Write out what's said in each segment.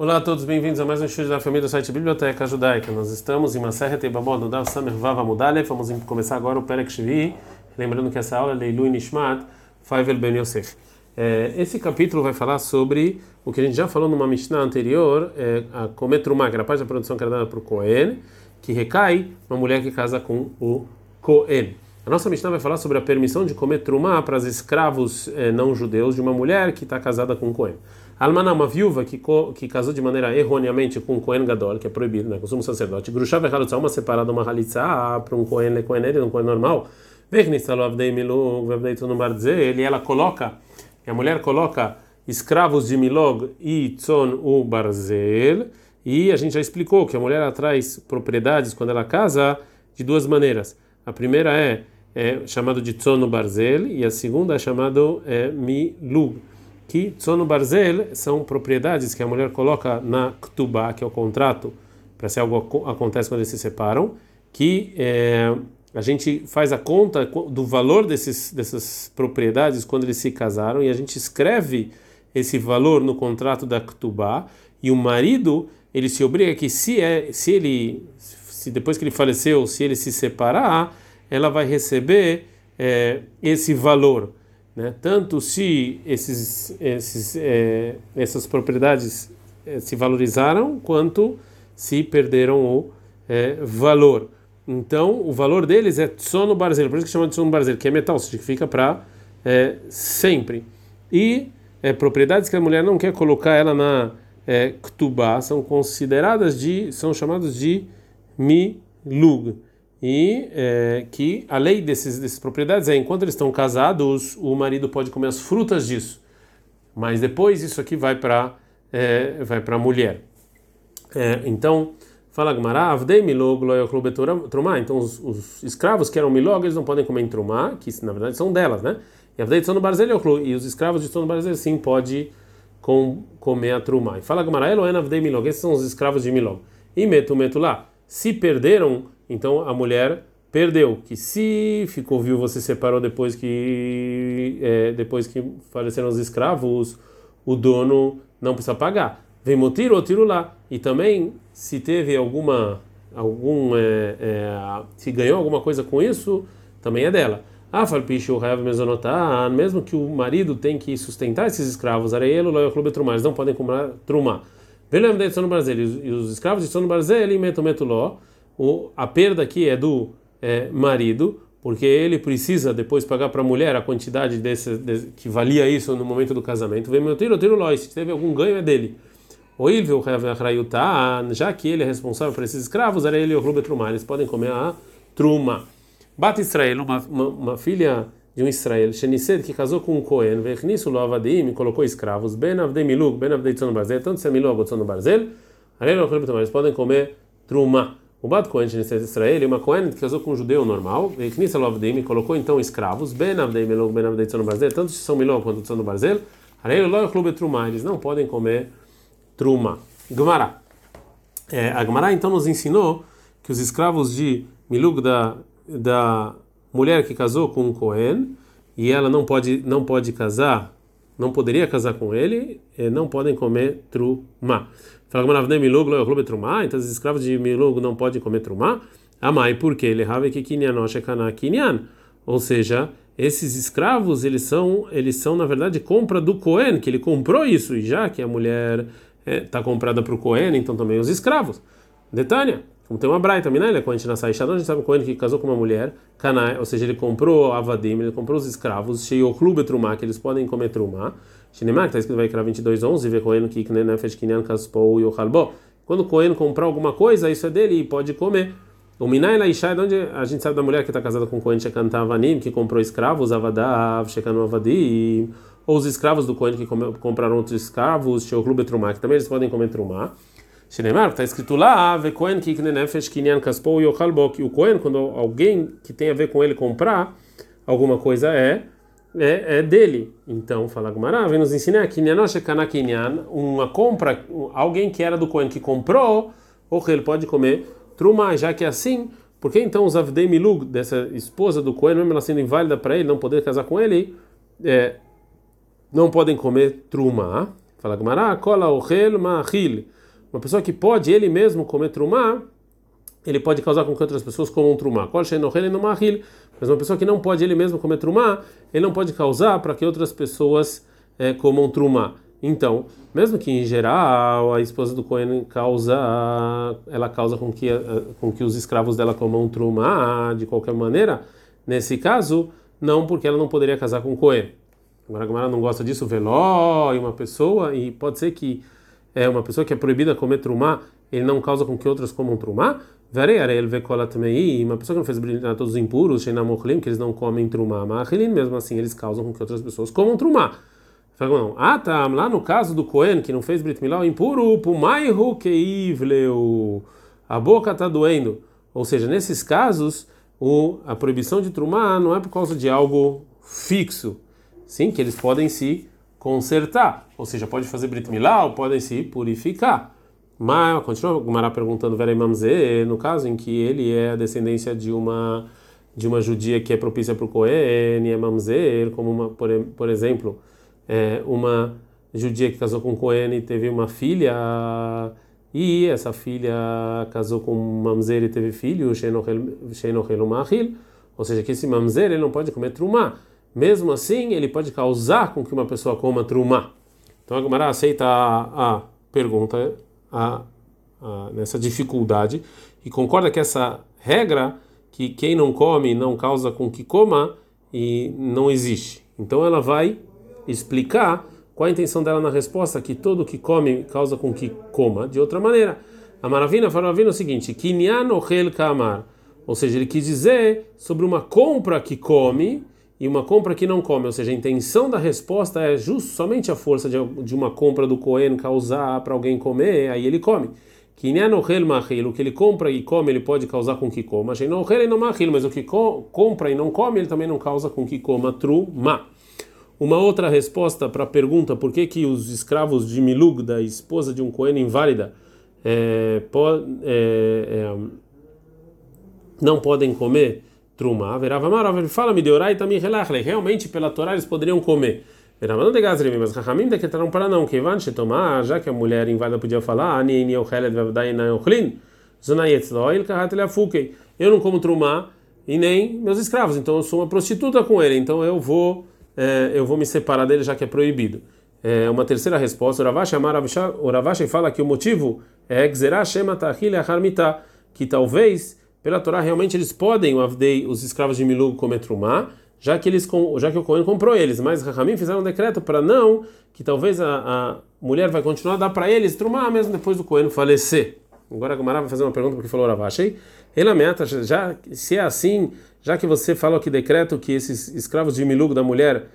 Olá a todos, bem-vindos a mais um estudo da família do site Biblioteca Judaica. Nós estamos em Maseret Ebamod, no Dav Samer Vav Amudale. Vamos começar agora o Perek Shvi, lembrando que essa aula é Leilu Nishmat Faivel Ben Yosef. É, esse capítulo vai falar sobre o que a gente já falou numa Mishnah anterior, é, a comer trumá, que era a parte da produção que era dada para o Cohen, que recai uma mulher que casa com o Cohen. A nossa Mishnah vai falar sobre a permissão de comer trumá para os escravos é, não judeus de uma mulher que está casada com o Cohen. Almaná, uma viúva que, que casou de maneira erroneamente com um Cohen Gadol, que é proibido, né? Consumo sacerdote. Grushav e uma separada, uma halitza para um Cohen, le Cohen, um Cohen normal. Ele, ela coloca, a mulher coloca escravos de Milog e Tzon u Barzel, e a gente já explicou que a mulher traz propriedades quando ela casa de duas maneiras. A primeira é, é chamado de Tzon u Barzel, e a segunda é chamado é, Milug que Tsono Barzel são propriedades que a mulher coloca na Ktubá, que é o contrato, para se algo acontece quando eles se separam, que é, a gente faz a conta do valor desses, dessas propriedades quando eles se casaram e a gente escreve esse valor no contrato da Ktubá e o marido ele se obriga que se é se ele se depois que ele faleceu se ele se separar ela vai receber é, esse valor né? Tanto se esses, esses, é, essas propriedades é, se valorizaram, quanto se perderam o é, valor. Então, o valor deles é sono barzel, por isso que chama de sono barzel, que é metal, significa para sempre. E propriedades que a mulher não quer colocar ela na é, ktubá são consideradas de, são chamadas de milug e é, que a lei desses, dessas propriedades é enquanto eles estão casados o marido pode comer as frutas disso. Mas depois isso aqui vai para é, vai para a mulher. É, então fala Gmará avdei milog trumá então os, os, escravos que eram milog eles não podem comer em trumá que na verdade são delas né? E avdei sono barzel e os escravos de sono barzel sim pode com, comer a trumá e fala Gmará eloen avdei milog. Esses são os escravos de milog. E metu metu lá se perderam então a mulher perdeu. Que se ficou viúva, se separou depois que é, depois que faleceram os escravos, o dono não precisa pagar. Vem motir ou tiro lá. E também se teve alguma algum é, é, se ganhou alguma coisa com isso, também é dela. Ah, mesonotar, mesmo que o marido tem que sustentar esses escravos, areielo, loio clube trumar, eles não podem comprar trumar. Velem de sono e os escravos de sono Brasil, meto meto ló, o, a perda aqui é do é, marido, porque ele precisa depois pagar para a mulher a quantidade desse, de, que valia isso no momento do casamento. Vem meu tiro, se teve algum ganho é dele. O Ilveu já que ele é responsável por esses escravos, era ele o Rubet Truma, eles podem comer a Truma. Bate Israel, uma, uma, uma filha de um Israel, Shenised, que casou com um Cohen, Vechnisu lo avadim, colocou escravos, Ben avdei milug, Ben avdei tzon barzel, tanto se milug ou tzon barzel, eles podem comer Truma. O Bad Cohen de Israel, uma Cohen que casou com um judeu normal, Knissa Lovdim colocou então escravos, Ben Avdei Melog, Ben Avdei Tzon Barzel, tanto são Milog quanto Tzon Barzel, Clube Truma, eles não podem comer Truma. Gemara. É, a Gemara então nos ensinou que os escravos de Milug da, da mulher que casou com um Cohen, e ela não pode, não pode casar, não poderia casar com ele, não podem comer Truma. Então os escravos de Milug não podem comer trumá. Amai, por quê? Ele que kinyan. Ou seja, esses escravos, eles são, eles são na verdade compra do Cohen, que ele comprou isso, e já que a mulher está é, comprada para o Cohen, então também os escravos. Detânia, como tem uma braita, né? Ele é Cohen na Saishadon, a gente sabe o Cohen que casou com uma mulher, Kanai, ou seja, ele comprou Avadim, ele comprou os escravos, cheio clube trumá, que eles podem comer trumá. Shinemar, está escrito vai 22:11, vê Cohen que nefesh kinyan kaspou yochalbo. Quando o Cohen comprar alguma coisa, isso é dele e pode comer. O Minai Laishai, de onde a gente sabe da mulher que está casada com Cohen Shekantava Avanim, que comprou escravos, Avadav, Shekanu Avadim, ou os escravos do Cohen que compraram outros escravos, Sheoklu Betrumá, que também eles podem comer trumá. Shinemar, está escrito lá, vê Cohen que nefesh kinyan kaspou yochalbo, que o Cohen, quando alguém que tem a ver com ele comprar alguma coisa é é, é dele. Então, fala Gumara, vem nos ensinar que uma compra, alguém que era do Cohen que comprou, ou ele pode comer truma, já que é assim, porque então os Avdei Milug, dessa esposa do Cohen, mesmo ela sendo inválida para ele, não poder casar com ele, é, não podem comer truma. Fala Gmará, cola ohel ma'achil. Uma pessoa que pode ele mesmo comer trumá, ele pode causar com que outras pessoas comam trumá. Mas uma pessoa que não pode ele mesmo comer trumá, ele não pode causar para que outras pessoas é, comam trumá. Então, mesmo que em geral a esposa do Cohen causa, ela causa com que, com que os escravos dela comam trumá de qualquer maneira, nesse caso, não, porque ela não poderia casar com Cohen. Agora a Gamara não gosta disso, veló, e uma pessoa, e pode ser que é uma pessoa que é proibida comer trumá, ele não causa com que outras comam trumá? Ele vê também, uma pessoa que não fez brilhar todos os impuros, que eles não comem trumá, mas mesmo assim eles causam com que outras pessoas comam trumá. Não. Ah, tá. Lá no caso do Cohen, que não fez Brit Milá, impuro, pumaihu keivleu. A boca está doendo. Ou seja, nesses casos, o, a proibição de trumar não é por causa de algo fixo. Sim, que eles podem se consertar. Ou seja, pode fazer Brit Milá ou podem se purificar. Mas, continua o Gumara perguntando, Vera Mamze, no caso em que ele é a descendência de uma de uma judia que é propícia para o Cohen, é Mamzer, como uma, por, por exemplo, é, uma judia que casou com Cohen e teve uma filha, e essa filha casou com mamzer e teve filho, Sheinohel Mahil, ou seja, que esse mamzer ele não pode comer trumá. Mesmo assim, ele pode causar com que uma pessoa coma trumá. Então a Gemara aceita a, a pergunta a, a, nessa dificuldade e concorda que essa regra que quem não come não causa com que coma e não existe. Então ela vai explicar qual a intenção dela na resposta, que todo que come causa com que coma. De outra maneira, a Maravina falou o seguinte: Kinyan kamar. Ou seja, ele quis dizer sobre uma compra que come e uma compra que não come. Ou seja, a intenção da resposta é just, somente a força de, uma compra do Cohen causar para alguém comer, aí ele come. O que ele compra e come, ele pode causar com que coma. Mas o que compra e não come, ele também não causa com que coma truma. Uma outra resposta para a pergunta por que, que os escravos de Milug, da esposa de um Cohen inválida, é, é, é, não podem comer truma. Verava Marav, fala-me de orar e também relachle. Realmente, pela Torá, eles poderiam comer. Verava não de gazrim, mas Rahamim decretaram para não. Que van tomar, já que a mulher inválida podia falar, Ani ni ochelet vevdai na ochlin, zonayetzloil kahat leafukei. Eu não como truma e nem meus escravos, então eu sou uma prostituta com ele, então eu vou é, eu vou me separar dele já que é proibido. É, uma terceira resposta, o Ravashi fala que o motivo é que talvez pela Torá realmente eles podem o avdei os escravos de Milug comer trumá, já que eles já que o Cohen comprou eles, mas Rahamim fizeram um decreto para não que talvez a, a mulher vai continuar a dar para eles trumá mesmo depois do Cohen falecer. Agora a Gomara vai fazer uma pergunta porque falou Ravashi, ele ameaça já se é assim já que você falou que decreto que esses escravos de Milugo da mulher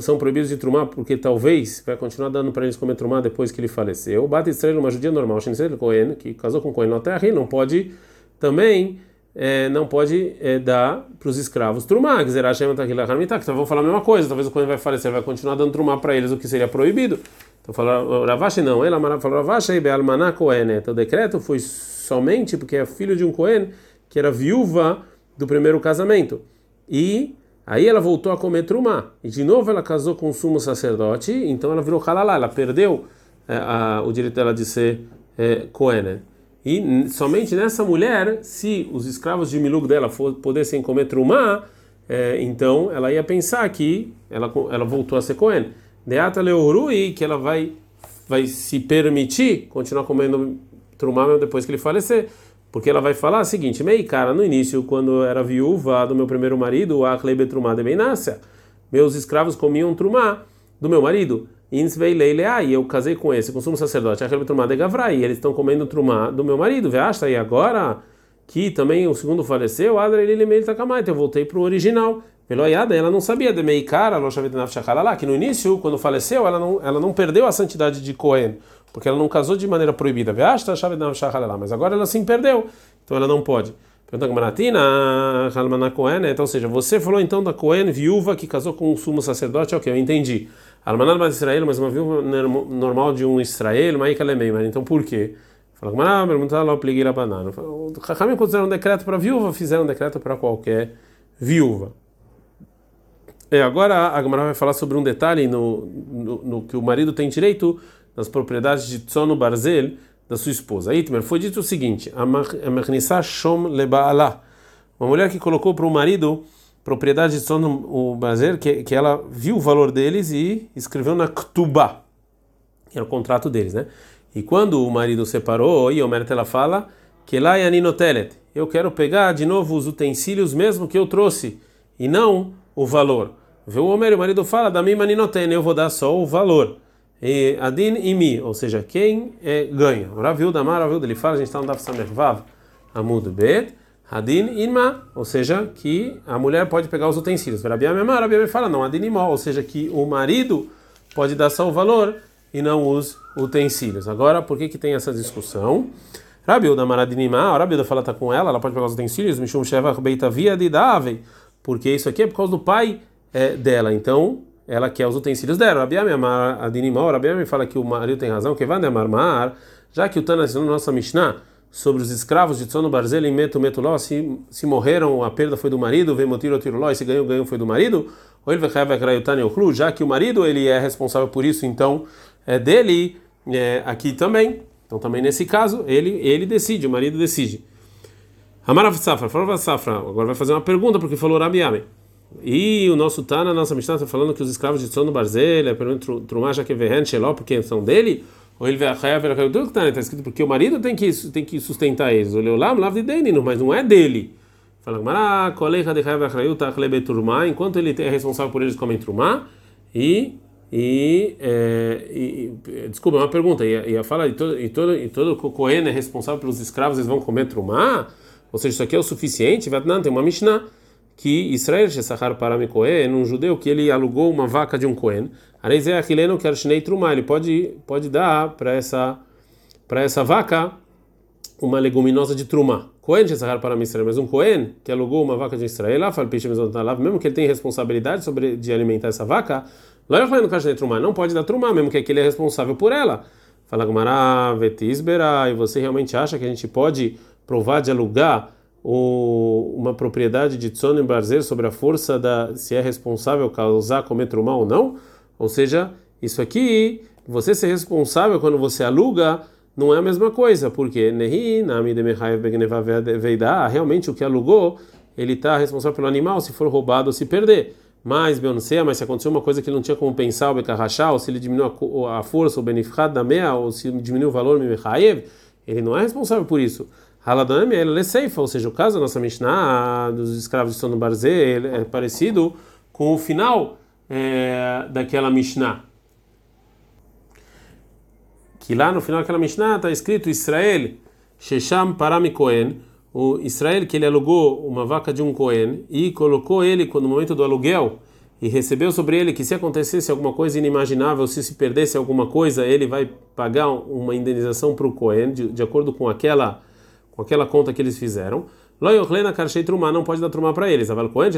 são proibidos de trumar porque talvez vai continuar dando para eles comer trumar depois que ele faleceu. Bata Israel, uma judia normal, Cohen, que casou com Cohen na terra, não pode também é, não pode é, dar para os escravos trumar. Que então vão falar a mesma coisa. Talvez o Cohen vai falecer, vai continuar dando trumar para eles, o que seria proibido. Então falou Ravashi não, ela falou Ravashi Bealmaná Cohen. Então o decreto foi somente porque é filho de um Cohen que era viúva do primeiro casamento. E aí ela voltou a comer trumá. E de novo ela casou com o sumo sacerdote, então ela virou halalá, ela perdeu é, a, o direito dela de ser é, Cohen. E somente nessa mulher, se os escravos de Milug dela for, pudessem comer trumá, é, então ela ia pensar que ela, ela voltou a ser Cohen. Deata leorui, que ela vai, vai se permitir continuar comendo trumá mesmo depois que ele falecer. Porque ela vai falar o seguinte: Mei, cara, no início, quando eu era viúva do meu primeiro marido, a Klebetrumá de Beinácia, meus escravos comiam trumá do meu marido. E eu casei com esse, com o sumo sacerdote, a Klebetrumá de Gavrai, eles estão comendo trumá do meu marido. Veasta, e agora que também o segundo faleceu, Adra ele Takamai, então eu voltei para o original. Veloiada, ela não sabia de Meikara, que no início, quando faleceu, ela não, ela não perdeu a santidade de Cohen porque ela não casou de maneira proibida. Mas agora ela sim perdeu, então ela não pode. Pergunta Maratina, então, ou seja, você falou então da Cohen, viúva que casou com um sumo sacerdote, ok, eu entendi. Almanal mas Israel, mas uma viúva normal de um Israel, mas então por quê? Fala que ah, perguntar lá o banana. O Chachamim consideram um decreto para viúva, fizeram um decreto para qualquer viúva. É, agora a Gemara vai falar sobre um detalhe no, no, no, que o marido tem direito das propriedades de Tsono Barzel da sua esposa. Itmer, foi dito o seguinte: a Shom uma mulher que colocou para o marido propriedade de Tsono Barzel, que, que ela viu o valor deles e escreveu na Ktubá, que era o contrato deles, né? E quando o marido separou, e Omer ela fala que lá é aninotelet, eu quero pegar de novo os utensílios mesmo que eu trouxe e não o valor. Vê o Omer, o marido fala da mim aninoten, eu vou dar só o valor. E adin e mi, ou seja, quem é, ganha. Raviu da Mar, Raviu ele fala, a gente está no Daf Samervav, Bet, Adin inma, ou seja, que a mulher pode pegar os utensílios. Rabi Amemar, Rabi fala não, Adin imó, ou seja, que o marido pode dar só o valor e não os utensílios. Agora, por que que tem essa discussão? Rabi Uda Maradinima, Rabi Uda fala tá com ela, ela pode pegar os utensílios, Mishum Sheva Beita Via de Davei, porque isso aqui é por causa do pai é, dela. Então, ela quer os utensílios dela. Rabi Amar Adinima, Rabi me fala que o marido tem razão, que vai Amar Mar, já que o Tana ensinou nossa Mishnah sobre os escravos de Tsono Barzel e Meto Metuló, se, se morreram, a perda foi do marido, vem Motiro Tiroló, e se ganhou, ganhou foi do marido, ou ele vai já que o marido ele é responsável por isso, então é dele é, aqui também. Então também nesse caso ele ele decide, o marido decide. Amarav Safra, falou Safra, agora vai fazer uma pergunta porque falou Rabi. E o nosso Tana, nossa Mishnah está falando que os escravos de Tsono Barzel, é Trumá Jaquevehen Sheló, porque são dele, ou ele vai está escrito porque o marido tem que tem que sustentar eles. O Leolam Lav de Denino, mas não é dele. Fala, enquanto ele é responsável por eles comem Trumá, e e, é, e, desculpa, uma pergunta. E, e a fala e todo e todo e todo Cohen é responsável pelos escravos, eles vão comer trumá? Ou seja, isso aqui é o suficiente? Não, tem uma Mishnah que Israel Shesachar para Cohen, um judeu que ele alugou uma vaca de um Cohen. Areizé Achileno Kershnei Trumá. Ele pode pode dar para essa para essa vaca uma leguminosa de Trumá. Cohen Shesachar para Israel, mas um Cohen que alugou uma vaca de Israel, mesmo que ele tenha responsabilidade sobre de alimentar essa vaca não pode dar trumá, mesmo que ele é responsável por ela. Fala Gumara, Vetisbera, e você realmente acha que a gente pode provar de alugar uma propriedade de Tzon e Barzer sobre a força da se é responsável causar comer trumá ou não? Ou seja, isso aqui, você ser responsável quando você aluga, não é a mesma coisa, porque realmente o que alugou, ele está responsável pelo animal se for roubado ou se perder. Mas, Beyoncé, mas se aconteceu uma coisa que ele não tinha como pensar, o Bekarrachá, ou se ele diminuiu a, força, o Benifrat da Mea, ou se diminuiu o valor, ele não é responsável por isso. Haladam ele é seifa, ou seja, o caso da nossa Mishnah, dos escravos de Sono Barzé, é parecido com o final é, daquela Mishnah. Que lá no final daquela Mishnah está escrito Israel, Shesham Parami Kohen, o Israel que ele alugou uma vaca de um Cohen e colocou ele no momento do aluguel e recebeu sobre ele que se acontecesse alguma coisa inimaginável, se se perdesse alguma coisa, ele vai pagar uma indenização para o Cohen de, de, acordo com aquela com aquela conta que eles fizeram. Loyochlena Karshei Truma não pode dar Truma para eles. Aval Cohen,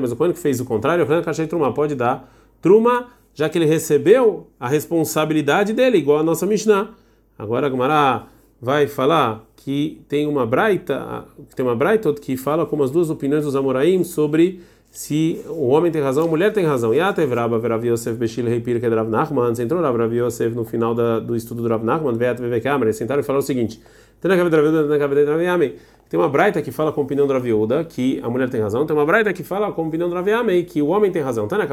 mas o Cohen que fez o contrário, Ochlena Karshei Truma pode dar Truma, já que ele recebeu a responsabilidade dele, igual a nossa Mishnah. Agora a Gemara vai falar que tem uma braita, tem uma braita que fala como as duas opiniões dos Amoraim sobre se o homem tem razão, a mulher tem razão. Yatev Rabba Rav Yosef Beshil Reipir que é Nachman, entrou Rav Yosef no final da, do estudo do Rav Nachman, Veat Vevekamer, sentaram e falaram o seguinte: tem uma braita que fala com a opinião do Rav Yehuda, que a mulher tem razão, tem uma braita que fala com a opinião do Rav Yamei, que o homem tem razão. Tá na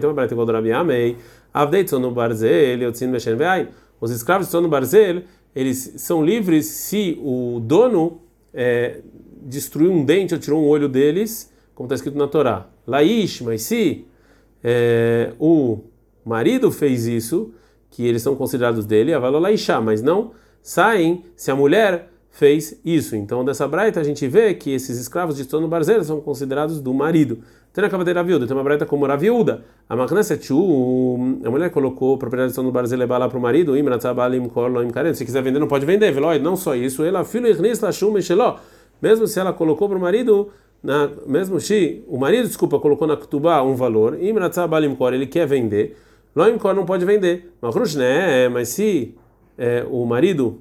tem uma braita igual do Rav Yamei, Avdeitzon no. Os escravos estão no Barzel, eles são livres se o dono é, destruiu um dente ou tirou um olho deles, como está escrito na Torá. Laish, mas se é, o marido fez isso, que eles são considerados dele, avala laishá, mas não saem se a mulher fez isso. Então, dessa braita a gente vê que esses escravos de Tono Barzeiro são considerados do marido. Tem na cavadeira viúda, tem uma braita como a viúda. A a mulher colocou a propriedade de Tono Barzeiro lá para o marido, se quiser vender, não pode vender. Não só isso, ela filho mesmo se ela colocou para o marido, na, mesmo se o marido, desculpa, colocou na Ktubá um valor, ele quer vender, Loimkor não pode vender. Mas se é, o marido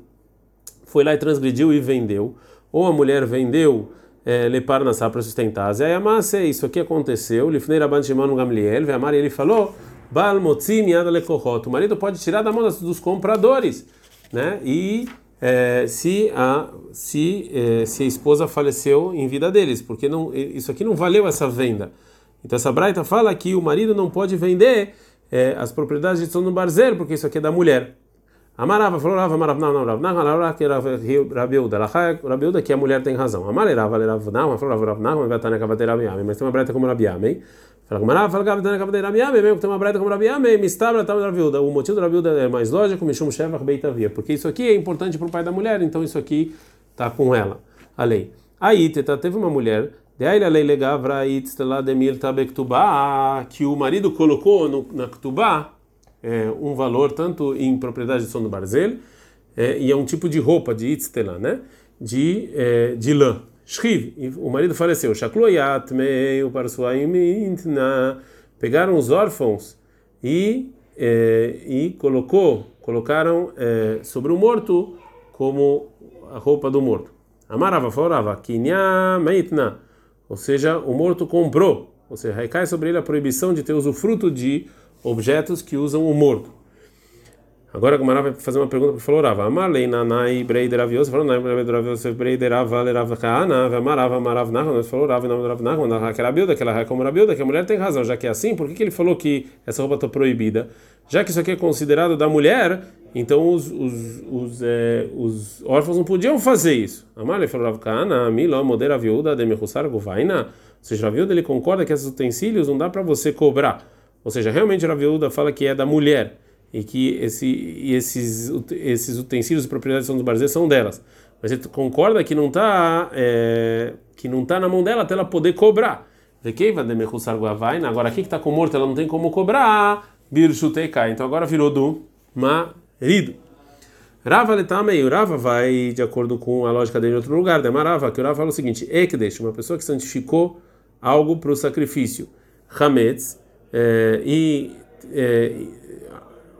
foi lá e transgrediu e vendeu, ou a mulher vendeu é, lepar na para sustentar. Aí a massa isso aqui aconteceu. Lifnei Rabban Shimon Gamliel, Ve'amar ele falou miada lekohot. O marido pode tirar da mão dos compradores, né? E é, se a se é, se a esposa faleceu em vida deles, porque não isso aqui não valeu essa venda. Então essa braita fala que o marido não pode vender é, as propriedades de no barzeiro, porque isso aqui é da mulher. Amarava, falou Rava, Amarav, não, não, Rav, não, Rav, que Rabiuda, Rabiuda, que a mulher tem razão. Amarava, Rav, não, falou Rav, Rav, não, vai estar na cavadeira Rabiame, mas tem uma breta como Rabiame. Fala, Amarav, fala, Rav, na cavadeira Rabiame, mesmo que tem uma breta como Rabiame, mistabra, tal, Rabiuda. O motivo do Rabiuda é mais lógico, Mishum Shevach Beitavia, porque isso aqui é importante para o pai da mulher, então isso aqui está com ela, a lei. Aí, teve uma mulher, que o marido colocou no, na Ktubá, é, um valor tanto em propriedade de som do barzel é, e é um tipo de roupa de itztela, né? De é, de lã. Shriv, o marido faleceu. Shakloyat meio para sua pegaram os órfãos e é, e colocou colocaram é, sobre o morto como a roupa do morto. Amarava, falava, kinha meitna, ou seja, o morto comprou, ou seja, recai sobre ele a proibição de ter usufruto de objetos que usam o morto. Agora a Gumara vai fazer uma pergunta para falou Rava. Amarlei nanai breider avios, falou nanai breider avios, breider ava lerava kaana, amarava amarav nachman, nós falou Rava não Rav nachman, que era bilda, que ela é como bilda, que a mulher tem razão, já que é assim, por que, que ele falou que essa roupa está proibida? Já que isso aqui é considerado da mulher, então os, os, os, é, os órfãos não podiam fazer isso. Amarlei falou Rav kaana, milo modera viúda de mechusar guvaina, ou seja, a viúda ele concorda que esses utensílios não dá para você cobrar. Ou seja, realmente a viúva fala que é da mulher e que esse, e esses, esses utensílios e propriedades são dos barzeiros são delas. Mas ele concorda que não está é, que não tá na mão dela até ela poder cobrar. Agora aqui que está com morto, ela não tem como cobrar. Birchuteikai. Então agora virou do marido. Rava letamei, Rava vai de acordo com a lógica dele em outro lugar. Demarava, que o Rava fala o seguinte: Ekdesh, uma pessoa que santificou algo para o sacrifício. Hametz, é, e é,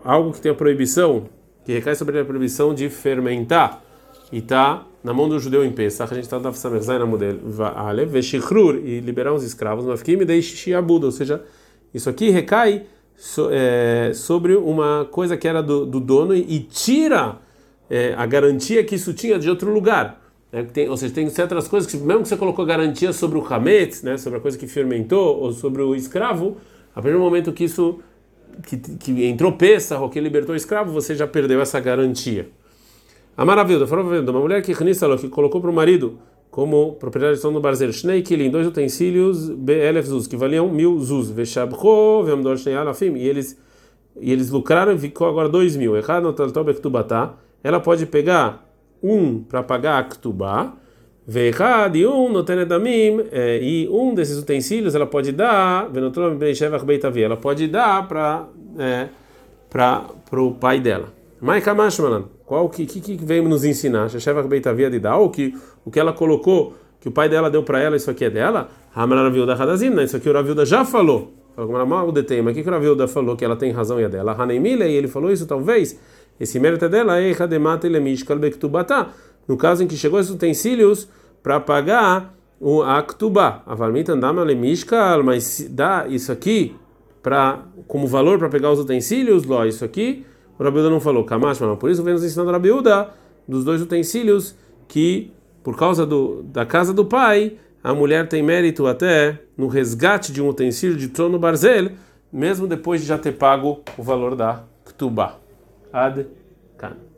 algo que tem a proibição, que recai sobre a proibição de fermentar, e está na mão do judeu em Pesach, a gente está na Samerzai na modelo, e liberar os escravos, mas me deixe ou seja, isso aqui recai so, é, sobre uma coisa que era do, do dono e, e tira é, a garantia que isso tinha de outro lugar. É, tem, ou seja, tem certas coisas que, mesmo que você colocou garantia sobre o hametz, né, sobre a coisa que fermentou, ou sobre o escravo, a partir do momento que isso que, que entrou ou que libertou o escravo, você já perdeu essa garantia. A maravilha, uma mulher que que colocou para o marido como propriedade de no barzeiro, Shnei dois utensílios, Belef Zuz, que valiam mil Zuz, Veshabcho, Vemdor Shnei Alafim, e eles, e eles lucraram e ficou agora dois mil. Errado Ktubata, ela pode pegar um para pagar a Ktubá, Veihad e um no Tenedamim, é, e um desses utensílios ela pode dar, ela pode dar para é, para o pai dela. Mas qual que, que, que veio nos ensinar? Shevach Beitavia de dar, ou que o que ela colocou, que o pai dela deu para ela, isso aqui é dela? Hamar Viuda Hadazim, isso aqui o Ravilda já falou. Falou mal o detém, mas o que, o Ravilda falou que ela tem razão e é dela? Hanemile, e ele falou isso talvez. Esse mérito é dela, é Hademata Bektubata. No caso em que chegou esses utensílios para pagar o Aktubá. A Valmita andama lemishkal, mas dá isso aqui para como valor para pegar os utensílios, ló, isso aqui. O Rabiuda não falou, Kamash, mas por isso vem nos ensinando o Rabiuda dos dois utensílios que por causa do, da casa do pai, a mulher tem mérito até no resgate de um utensílio de trono barzel, mesmo depois de já ter pago o valor da Ktubá. Ad kan.